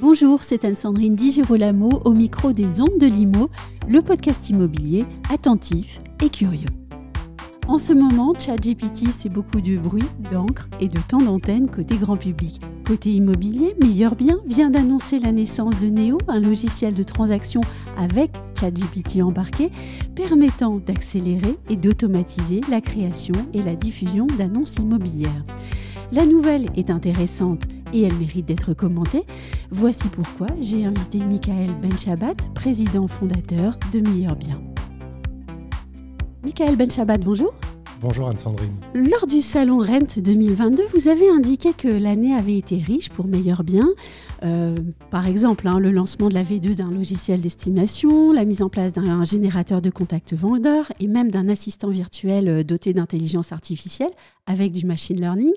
Bonjour, c'est Anne-Sandrine Di Girolamo au micro des Ondes de Limo, le podcast immobilier attentif et curieux. En ce moment, ChatGPT, c'est beaucoup de bruit, d'encre et de temps d'antenne côté grand public. Côté immobilier, Meilleur Bien vient d'annoncer la naissance de Neo, un logiciel de transaction avec ChatGPT embarqué, permettant d'accélérer et d'automatiser la création et la diffusion d'annonces immobilières. La nouvelle est intéressante et elle mérite d'être commentée. Voici pourquoi j'ai invité Michael Benchabat, président fondateur de Meilleur Bien. Michael Benchabat, bonjour. Bonjour Anne-Sandrine. Lors du salon Rent 2022, vous avez indiqué que l'année avait été riche pour Meilleur Bien. Euh, par exemple, hein, le lancement de la V2 d'un logiciel d'estimation, la mise en place d'un générateur de contacts vendeurs et même d'un assistant virtuel euh, doté d'intelligence artificielle avec du machine learning.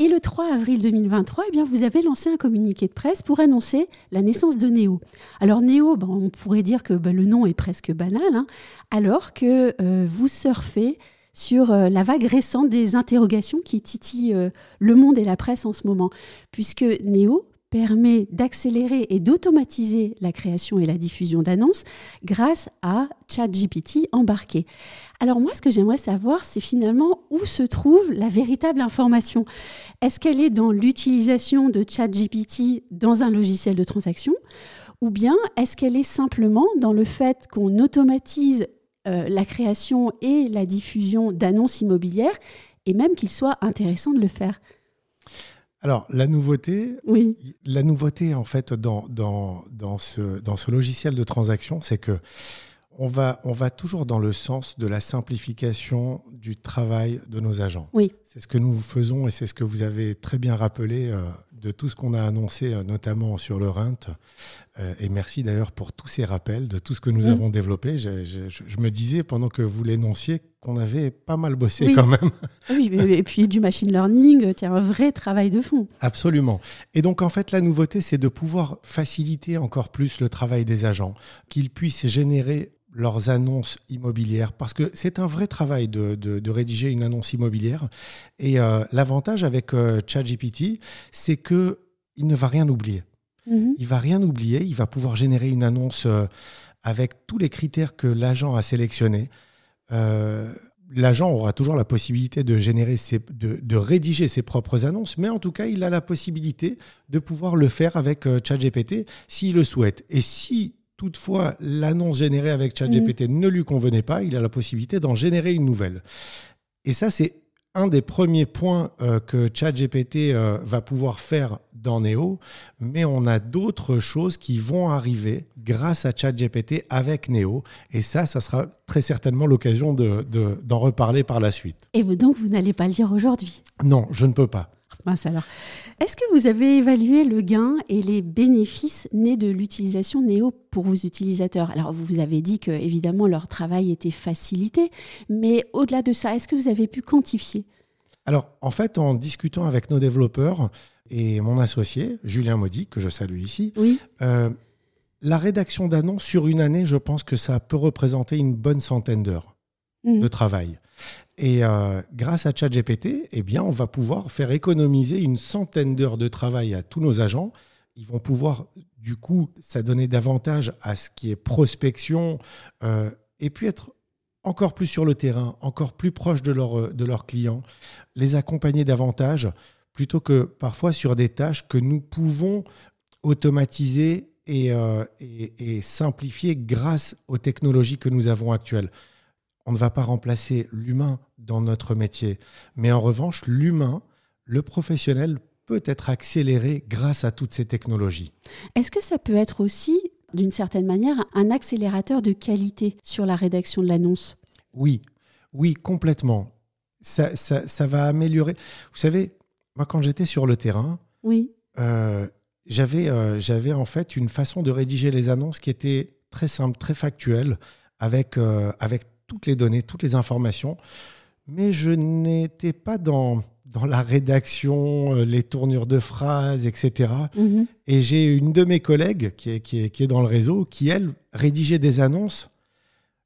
Et le 3 avril 2023, eh bien, vous avez lancé un communiqué de presse pour annoncer la naissance de Néo. Alors Néo, ben, on pourrait dire que ben, le nom est presque banal, hein, alors que euh, vous surfez sur euh, la vague récente des interrogations qui titillent euh, le monde et la presse en ce moment, puisque Néo permet d'accélérer et d'automatiser la création et la diffusion d'annonces grâce à ChatGPT embarqué. Alors moi, ce que j'aimerais savoir, c'est finalement où se trouve la véritable information. Est-ce qu'elle est dans l'utilisation de ChatGPT dans un logiciel de transaction ou bien est-ce qu'elle est simplement dans le fait qu'on automatise euh, la création et la diffusion d'annonces immobilières et même qu'il soit intéressant de le faire alors, la nouveauté, oui. la nouveauté en fait dans, dans, dans, ce, dans ce logiciel de transaction, c'est que on va, on va toujours dans le sens de la simplification du travail de nos agents. Oui. C'est ce que nous faisons et c'est ce que vous avez très bien rappelé euh, de tout ce qu'on a annoncé, euh, notamment sur le RINT. Euh, et merci d'ailleurs pour tous ces rappels, de tout ce que nous Mm. avons développé. Je, je- je me disais pendant que vous l'énonciez qu'on avait pas mal bossé quand même. Oui, mais- et puis du machine learning, c'est un vrai travail de fond. Absolument. Et donc, en fait, la nouveauté, c'est de pouvoir faciliter encore plus le travail des agents, qu'ils puissent générer leurs annonces immobilières, parce que c'est un vrai travail de, de- de rédiger une annonce immobilière. Et euh, l'avantage avec euh, ChatGPT, c'est que il ne va rien oublier. Mhm. Il va rien oublier. Il va pouvoir générer une annonce euh, avec tous les critères que l'agent a sélectionnés. L'agent aura toujours la possibilité de générer ses, de, de rédiger ses propres annonces, mais en tout cas, il a la possibilité de pouvoir le faire avec ChatGPT s'il le souhaite. Et si toutefois l'annonce générée avec ChatGPT ne lui convenait pas, il a la possibilité d'en générer une nouvelle. Et ça, c'est un des premiers points euh, que ChatGPT euh, va pouvoir faire dans Neo, mais on a d'autres choses qui vont arriver grâce à ChatGPT avec Neo. Et ça, ça sera très certainement l'occasion de- de- d'en reparler par la suite. Et vous, donc, vous n'allez pas le dire aujourd'hui? Non, je ne peux pas. Mince alors. Est-ce que vous avez évalué le gain et les bénéfices nés de l'utilisation Néo pour vos utilisateurs? Alors, vous vous avez dit que, évidemment, leur travail était facilité, mais au-delà de ça, est-ce que vous avez pu quantifier? Alors, en fait, en discutant avec nos développeurs et mon associé, Julien Maudy, que je salue ici, Oui. euh, la rédaction d'annonces sur une année, je pense que ça peut représenter une bonne centaine d'heures. Mhm. de travail. Et euh, grâce à ChatGPT, eh bien, on va pouvoir faire économiser une centaine d'heures de travail à tous nos agents. Ils vont pouvoir, du coup, ça donner davantage à ce qui est prospection euh, et puis être encore plus sur le terrain, encore plus proche de, leur, de leurs clients, les accompagner davantage plutôt que parfois sur des tâches que nous pouvons automatiser et, euh, et simplifier grâce aux technologies que nous avons actuelles on ne va pas remplacer l'humain dans notre métier. Mais en revanche, l'humain, le professionnel, peut être accéléré grâce à toutes ces technologies. Est-ce que ça peut être aussi, d'une certaine manière, un accélérateur de qualité sur la rédaction de l'annonce? Oui, oui, complètement. Ça, ça- ça va améliorer. Vous savez, moi, quand j'étais sur le terrain, Oui. euh, j'avais euh, j'avais en fait une façon de rédiger les annonces qui était très simple, très factuelle, avec, euh, avec toutes les données, toutes les informations. Mais je n'étais pas dans, dans la rédaction, euh, les tournures de phrases, etc. Mhm. Et j'ai une de mes collègues qui est, qui, est, qui est dans le réseau qui, elle, rédigeait des annonces.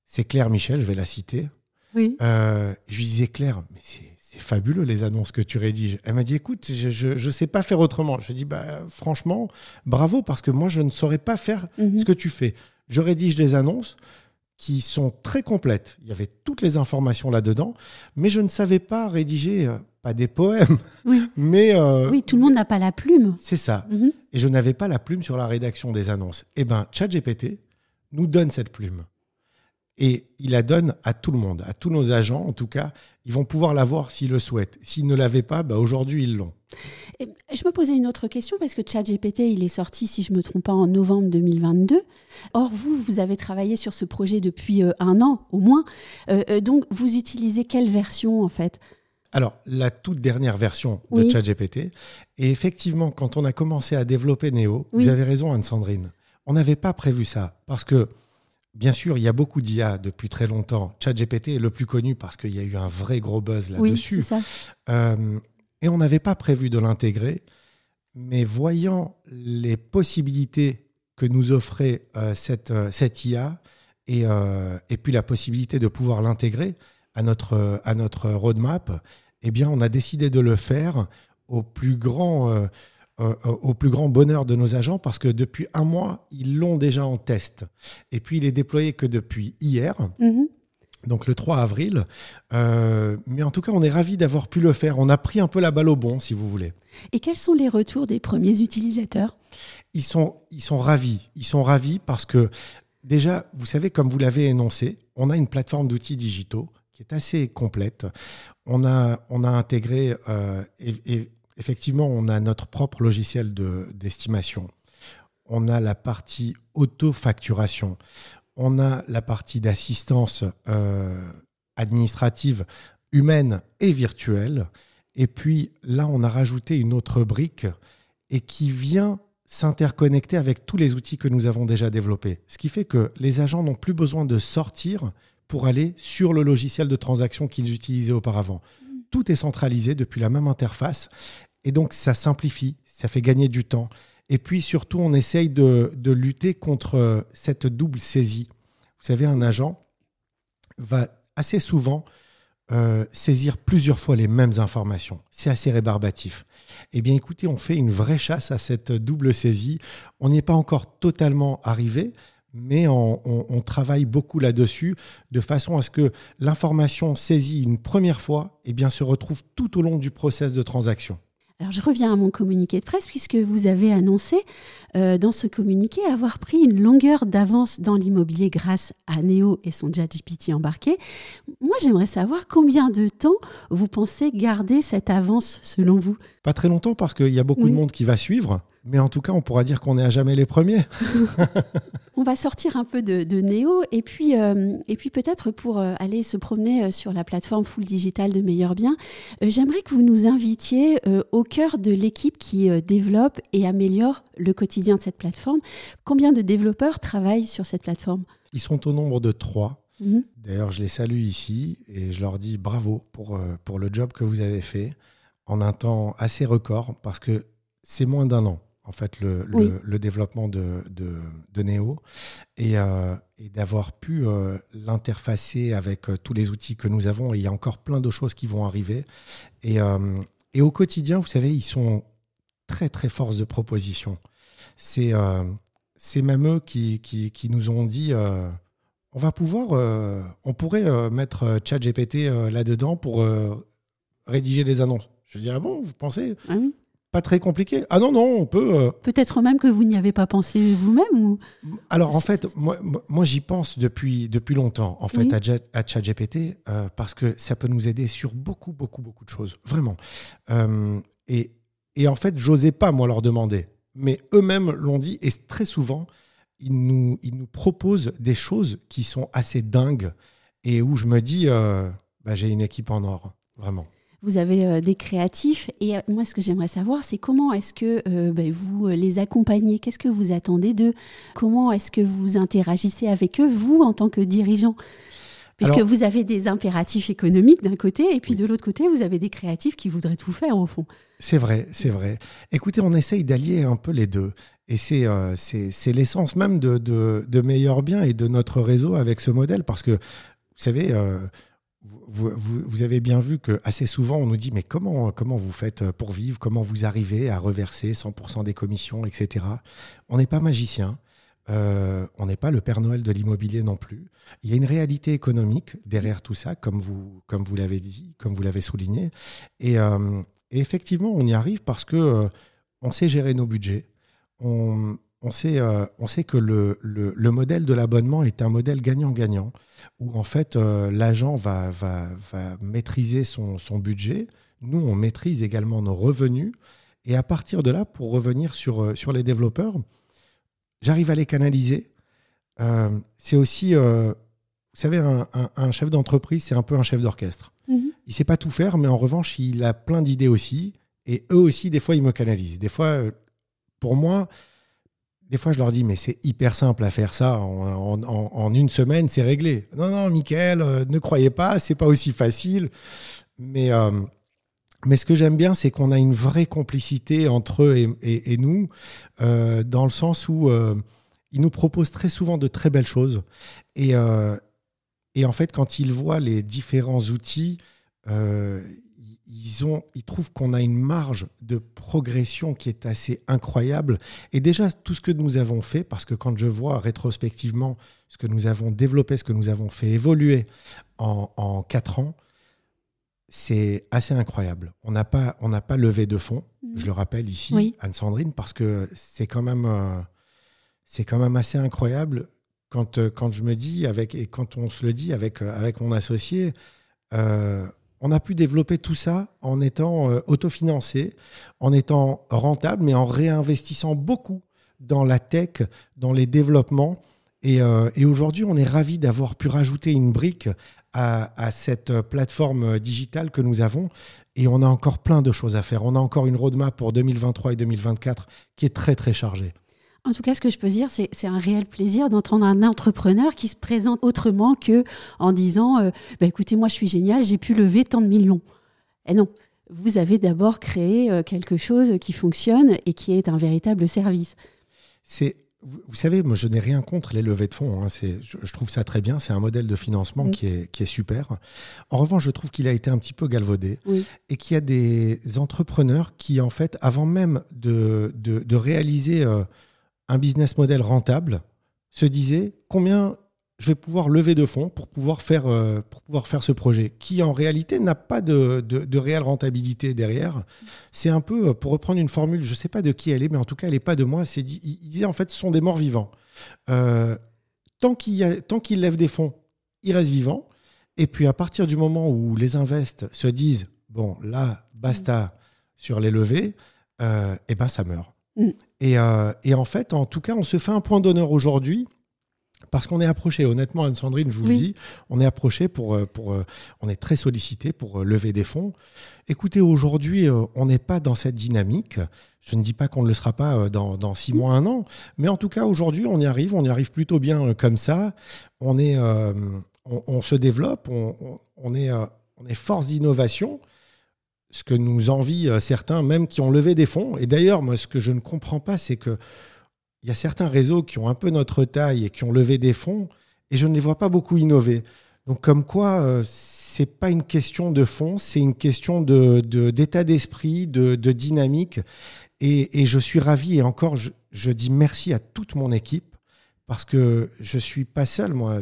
C'est Claire Michel, je vais la citer. Oui. Euh, je lui disais, Claire, mais c'est c'est fabuleux les annonces que tu rédiges. Elle m'a dit, écoute, je ne sais pas faire autrement. Je lui dit, bah, franchement, bravo, parce que moi, je ne saurais pas faire Mhm. ce que tu fais. Je rédige des annonces qui sont très complètes. Il y avait toutes les informations là-dedans, mais je ne savais pas rédiger, euh, pas des poèmes, Oui. mais euh, Oui, tout le monde n'a pas la plume. c'est ça. Mhm. Et je n'avais pas la plume sur la rédaction des annonces. Eh bien, ChatGPT nous donne cette plume. Et il la donne à tout le monde, à tous nos agents en tout cas. Ils vont pouvoir l'avoir s'ils le souhaitent. S'ils ne l'avaient pas, bah, aujourd'hui ils l'ont. Et je me posais une autre question parce que ChatGPT, il est sorti, si je ne me trompe pas, en novembre 2022. Or, vous, vous avez travaillé sur ce projet depuis euh, un an au moins. Euh, euh, donc, vous utilisez quelle version en fait? Alors, la toute dernière version de Oui. ChatGPT. Et effectivement, quand on a commencé à développer Neo, Oui. vous avez raison, Anne-Sandrine, on n'avait pas prévu ça. Parce que, bien sûr, il y a beaucoup d'IA depuis très longtemps. ChatGPT est le plus connu parce qu'il y a eu un vrai gros buzz Oui, là-dessus. c'est ça. Euh, et on n'avait pas prévu de l'intégrer. Mais voyant les possibilités que nous offrait euh, cette, euh, cette IA et, et puis la possibilité de pouvoir l'intégrer à notre, à notre roadmap, eh bien, on a décidé de le faire au plus grand, euh, euh, au plus grand bonheur de nos agents parce que depuis un mois, ils l'ont déjà en test. Et puis, il est déployé que depuis hier Mhm. donc le 3 avril. Euh, mais en tout cas, on est ravis d'avoir pu le faire. On a pris un peu la balle au bon, si vous voulez. Et quels sont les retours des premiers utilisateurs? Ils sont, ils sont ravis. Ils sont ravis parce que déjà, vous savez, comme vous l'avez énoncé, on a une plateforme d'outils digitaux qui est assez complète. On a, on a intégré, euh, et, et effectivement, on a notre propre logiciel de- d'estimation. on a la partie auto-facturation. On a la partie d'assistance euh, administrative humaine et virtuelle. Et puis là, on a rajouté une autre brique et qui vient s'interconnecter avec tous les outils que nous avons déjà développés. Ce qui fait que les agents n'ont plus besoin de sortir pour aller sur le logiciel de transaction qu'ils utilisaient auparavant. Tout est centralisé depuis la même interface et donc ça simplifie, ça fait gagner du temps. Et puis surtout, on essaye de, lutter contre cette double saisie. Vous savez, un agent va assez souvent euh, saisir plusieurs fois les mêmes informations. C'est assez rébarbatif. Eh bien, écoutez, on fait une vraie chasse à cette double saisie. On n'y est pas encore totalement arrivé, mais on, on, on travaille beaucoup là-dessus, de façon à ce que l'information saisie une première fois eh bien, se retrouve tout au long du process de transaction. Alors je reviens à mon communiqué de presse puisque vous avez annoncé euh, dans ce communiqué avoir pris une longueur d'avance dans l'immobilier grâce à Neo et son ChatGPT embarqué. Moi j'aimerais savoir combien de temps vous pensez garder cette avance selon vous? Pas très longtemps parce qu'il y a beaucoup de monde qui va suivre, mais en tout cas on pourra dire qu'on est à jamais les premiers. On va sortir un peu de, de Neo et puis, euh, et puis peut-être pour euh, aller se promener euh, sur la plateforme full digital de Meilleur Bien, euh, j'aimerais que vous nous invitiez euh, au cœur de l'équipe qui développe et améliore le quotidien de cette plateforme. Combien de développeurs travaillent sur cette plateforme? Ils sont au nombre de trois. Mhm. D'ailleurs, je les salue ici et je leur dis bravo pour, pour le job que vous avez fait en un temps assez record parce que c'est moins d'un an, en fait, le, le- Oui. le développement de, de, de Neo et, euh, et d'avoir pu euh, l'interfacer avec euh, tous les outils que nous avons. Et il y a encore plein de choses qui vont arriver. Et, et au quotidien, vous savez, ils sont très, très force de proposition. C'est c'est même eux qui, qui, qui nous ont dit. on va pouvoir, on pourrait mettre ChatGPT là-dedans pour rédiger des annonces. Je dis ah bon, vous pensez? Ah oui. Pas très compliqué Ah non non, on peut. euh. Peut-être même que vous n'y avez pas pensé vous-même ou... Alors en fait, moi, j'y pense depuis depuis longtemps en fait Oui. à, à ChatGPT euh, parce que ça peut nous aider sur beaucoup beaucoup beaucoup de choses vraiment. Euh, et et en fait, j'osais pas moi leur demander, mais eux-mêmes l'ont dit et très souvent ils nous ils nous proposent des choses qui sont assez dingues et où je me dis bah, j'ai une équipe en or vraiment. Vous avez euh, des créatifs et euh, moi ce que j'aimerais savoir c'est comment est-ce que euh, ben, vous les accompagnez? Qu'est-ce que vous attendez d'eux? Comment est-ce que vous interagissez avec eux, vous en tant que dirigeant? Puisque vous avez des impératifs économiques d'un côté, et puis de l'autre côté, vous avez des créatifs qui voudraient tout faire au fond. C'est vrai, c'est vrai. Écoutez, on essaye d'allier un peu les deux. Et c'est euh, l'essence même de, de, de, Meilleur Bien et de notre réseau avec ce modèle. Parce que, vous savez, euh, vous, avez bien vu que assez souvent, on nous dit, mais comment, comment vous faites pour vivre? Comment vous arrivez à reverser 100% des commissions, etc. On n'est pas magicien. Euh, on n'est pas le Père Noël de l'immobilier non plus. Il y a une réalité économique derrière tout ça, comme vous, comme vous l'avez dit, comme vous l'avez souligné. Et, euh, effectivement, on y arrive parce que euh, on sait gérer nos budgets. On, sait, on sait que le, le, modèle de l'abonnement est un modèle gagnant-gagnant, où en fait l'agent va, va, va, maîtriser son, son budget. Nous, on maîtrise également nos revenus. Et à partir de là, pour revenir sur, sur les développeurs, j'arrive à les canaliser. Euh, c'est aussi, euh, vous savez, un, chef d'entreprise, c'est un peu un chef d'orchestre. Il mhm. Il sait pas tout faire, mais en revanche, il a plein d'idées aussi. Et eux aussi, des fois, ils me canalisent. Des fois, euh, pour moi, des fois, je leur dis, mais c'est hyper simple à faire ça. En, une semaine, c'est réglé. Non, non, Michael, ne croyez pas, c'est pas aussi facile. Mais mais ce que j'aime bien, c'est qu'on a une vraie complicité entre eux et, nous, euh, dans le sens où euh, ils nous proposent très souvent de très belles choses. Et, euh, et en fait, quand ils voient les différents outils, ils, ont, ils trouvent qu'on a une marge de progression qui est assez incroyable. Et déjà, tout ce que nous avons fait, parce que quand je vois rétrospectivement ce que nous avons développé, ce que nous avons fait évoluer en, en quatre ans, c'est assez incroyable. On n'a pas, on pas levé de fonds, mhm. je le rappelle ici, Anne-Sandrine, parce que c'est quand même, euh, c'est quand même assez incroyable quand, euh, quand je me dis avec et quand on se le dit avec euh, avec mon associé. On a pu développer tout ça en étant autofinancé, en étant rentable, mais en réinvestissant beaucoup dans la tech, dans les développements. Et, et aujourd'hui, on est ravi d'avoir pu rajouter une brique à, cette plateforme digitale que nous avons. Et on a encore plein de choses à faire. On a encore une roadmap pour 2023 et 2024 qui est très très chargée. En tout cas, ce que je peux dire, c'est un réel plaisir d'entendre un entrepreneur qui se présente autrement que en disant euh, bah, écoutez, moi je suis génial, j'ai pu lever tant de millions. Et non, vous avez d'abord créé euh, quelque chose qui fonctionne et qui est un véritable service. C'est vous, savez, moi, je n'ai rien contre les levées de fonds. Hein. Je, trouve ça très bien. C'est un modèle de financement qui, est, qui, est, super. En revanche, je trouve qu'il a été un petit peu galvaudé et qu'il y a des entrepreneurs qui, en fait, avant même de, de, réaliser euh, un business model rentable, se disaient combien je vais pouvoir lever de fonds pour pouvoir faire, euh, pour pouvoir faire ce projet, qui en réalité n'a pas de, de, réelle rentabilité derrière. C'est un peu, euh, pour reprendre une formule, je ne sais pas de qui elle est, mais en tout cas, elle n'est pas de moi. C'est il, disait en fait, ce sont des morts vivants. Euh, tant qu'il lève des fonds, il reste vivant. Et puis à partir du moment où les invests se disent, bon, là, basta sur les levées, euh, et eh ben ça meurt. Mm. Et, et en fait, en tout cas, on se fait un point d'honneur aujourd'hui parce qu'on est approché, honnêtement, Anne-Sandrine, je vous le dis, on est approché pour, euh, pour euh, on est très sollicité pour euh, lever des fonds. Écoutez, aujourd'hui, on n'est pas dans cette dynamique. Je ne dis pas qu'on ne le sera pas dans, dans, six mois, un an, mais en tout cas, aujourd'hui, on y arrive, on y arrive plutôt bien comme ça. On, est, on, se développe, on, on est, on est force d'innovation ce que nous envient certains, même qui ont levé des fonds. Et d'ailleurs, moi, ce que je ne comprends pas, c'est que il y a certains réseaux qui ont un peu notre taille et qui ont levé des fonds, et je ne les vois pas beaucoup innover. Donc comme quoi, ce euh, c'est pas une question de fonds, c'est une question de, d'état d'esprit, de, dynamique. Et, je suis ravi, et encore, je, dis merci à toute mon équipe, parce que je suis pas seul, moi,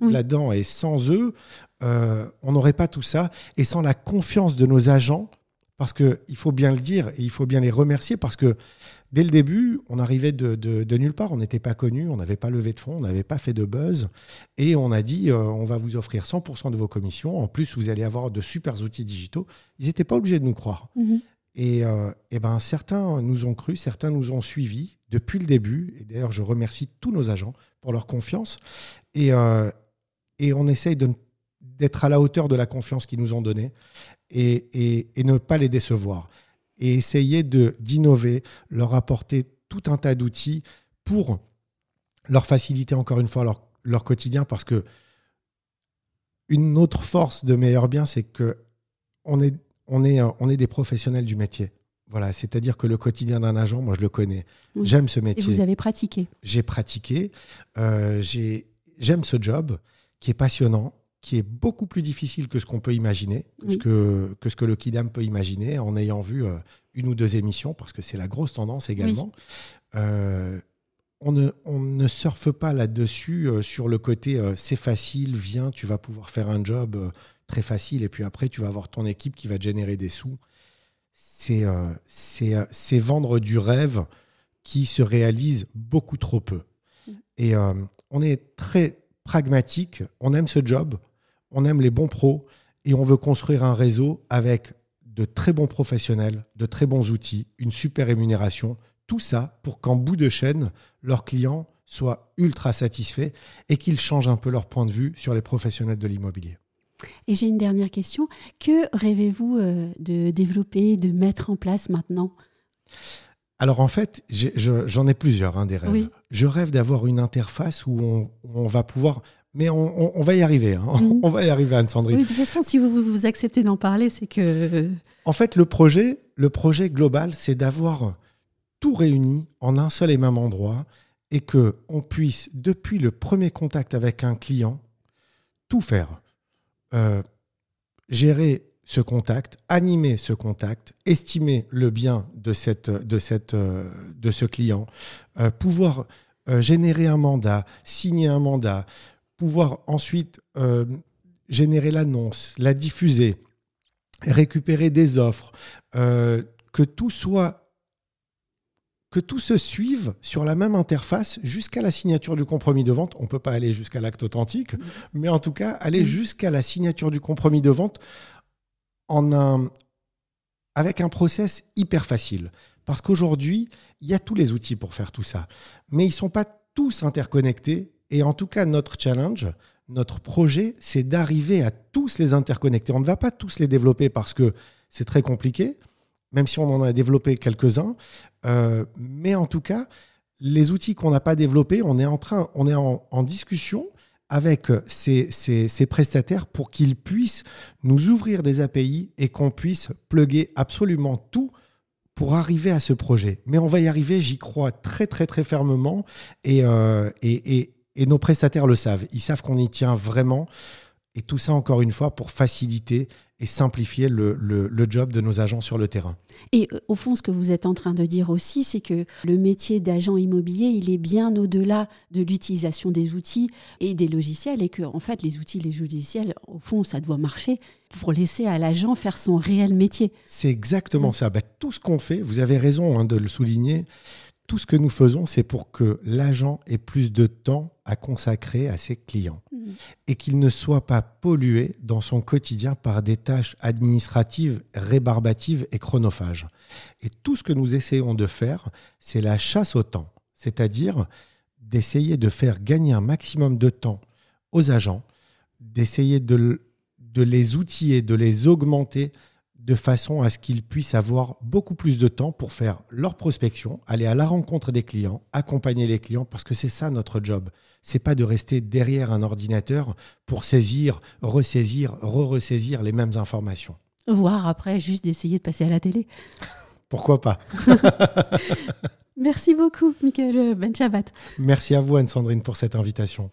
là-dedans, et sans eux, euh, on n'aurait pas tout ça, et sans la confiance de nos agents, parce qu'il faut bien le dire, et il faut bien les remercier, parce que Dès le début, on arrivait de, nulle part, on n'était pas connu, on n'avait pas levé de fonds, on n'avait pas fait de buzz, et on a dit euh, on va vous offrir 100% de vos commissions, en plus vous allez avoir de super outils digitaux. Ils n'étaient pas obligés de nous croire. Mhm. Et, euh, ben, certains nous ont cru, certains nous ont suivis depuis le début, et d'ailleurs je remercie tous nos agents pour leur confiance, et, euh, et on essaye d'être à la hauteur de la confiance qu'ils nous ont donnée, et, et ne pas les décevoir et essayer d'innover, leur apporter tout un tas d'outils pour leur faciliter encore une fois leur, leur quotidien parce que une autre force de Meilleur Bien, c'est que on est, on, est, on est des professionnels du métier. Voilà, c'est-à-dire que le quotidien d'un agent, moi je le connais. J'aime ce métier. Et vous avez pratiqué J'ai pratiqué. Euh, J'aime ce job qui est passionnant, qui est beaucoup plus difficile que ce qu'on peut imaginer, que, ce que, que, ce que le Kidam peut imaginer en ayant vu euh, une ou deux émissions, parce que c'est la grosse tendance également. Euh, on, ne, on ne surfe pas là-dessus euh, sur le côté c'est facile, viens, tu vas pouvoir faire un job très facile, et puis après tu vas avoir ton équipe qui va te générer des sous c'est euh, vendre du rêve qui se réalise beaucoup trop peu. Et on est très pragmatique, on aime ce job, on aime les bons pros et on veut construire un réseau avec de très bons professionnels, de très bons outils, une super rémunération, tout ça pour qu'en bout de chaîne, leurs clients soient ultra satisfaits et qu'ils changent un peu leur point de vue sur les professionnels de l'immobilier. Et j'ai une dernière question. Que rêvez-vous euh, de développer, de mettre en place maintenant? Alors en fait, j'en ai, plusieurs hein, des rêves. Je rêve d'avoir une interface où on, va pouvoir... Mais on, va y arriver. Hein. Mhm. On va y arriver, Anne-Sandrine. Oui, de toute façon, si vous, vous acceptez d'en parler, c'est que... En fait, le projet, le projet global, c'est d'avoir tout réuni en un seul et même endroit et que on puisse, depuis le premier contact avec un client, tout faire. Euh, gérer ce contact, animer ce contact, estimer le bien de, cette, de, cette, euh, de ce client, euh, pouvoir générer un mandat, signer un mandat, pouvoir ensuite générer l'annonce, la diffuser, récupérer des offres, que tout soit que tout se suive sur la même interface jusqu'à la signature du compromis de vente. On ne peut pas aller jusqu'à l'acte authentique, mm. mais en tout cas, aller mm. jusqu'à la signature du compromis de vente avec un process hyper facile. Parce qu'aujourd'hui, il y a tous les outils pour faire tout ça. Mais ils ne sont pas tous interconnectés. Et en tout cas, notre challenge, notre projet, c'est d'arriver à tous les interconnecter. On ne va pas tous les développer parce que c'est très compliqué même si on en a développé quelques-uns. Euh, mais en tout cas, les outils qu'on n'a pas développés, on est en train, on est en, discussion avec ces, ces, prestataires pour qu'ils puissent nous ouvrir des API et qu'on puisse plugger absolument tout pour arriver à ce projet. Mais on va y arriver, j'y crois très très très fermement et, euh, nos prestataires le savent. Ils savent qu'on y tient vraiment. Et tout ça, encore une fois, pour faciliter et simplifier le, job de nos agents sur le terrain. Et euh, au fond, ce que vous êtes en train de dire aussi, c'est que le métier d'agent immobilier, il est bien au-delà de l'utilisation des outils et des logiciels, et que en fait, les outils, les logiciels, au fond, ça doit marcher pour laisser à l'agent faire son réel métier. C'est exactement ça. Bah, tout ce qu'on fait, vous avez raison hein, de le souligner, tout ce que nous faisons, c'est pour que l'agent ait plus de temps à consacrer à ses clients mmh. et qu'il ne soit pas pollué dans son quotidien par des tâches administratives rébarbatives et chronophages. Et tout ce que nous essayons de faire, c'est la chasse au temps, c'est-à-dire d'essayer de faire gagner un maximum de temps aux agents, d'essayer de, de les outiller, de les augmenter de façon à ce qu'ils puissent avoir beaucoup plus de temps pour faire leur prospection, aller à la rencontre des clients, accompagner les clients, parce que c'est ça notre job. C'est pas de rester derrière un ordinateur pour saisir, ressaisir, re-ressaisir les mêmes informations. Voire après, juste d'essayer de passer à la télé. Pourquoi pas? Merci beaucoup, Michael Benchabat. Merci à vous, Anne-Sandrine, pour cette invitation.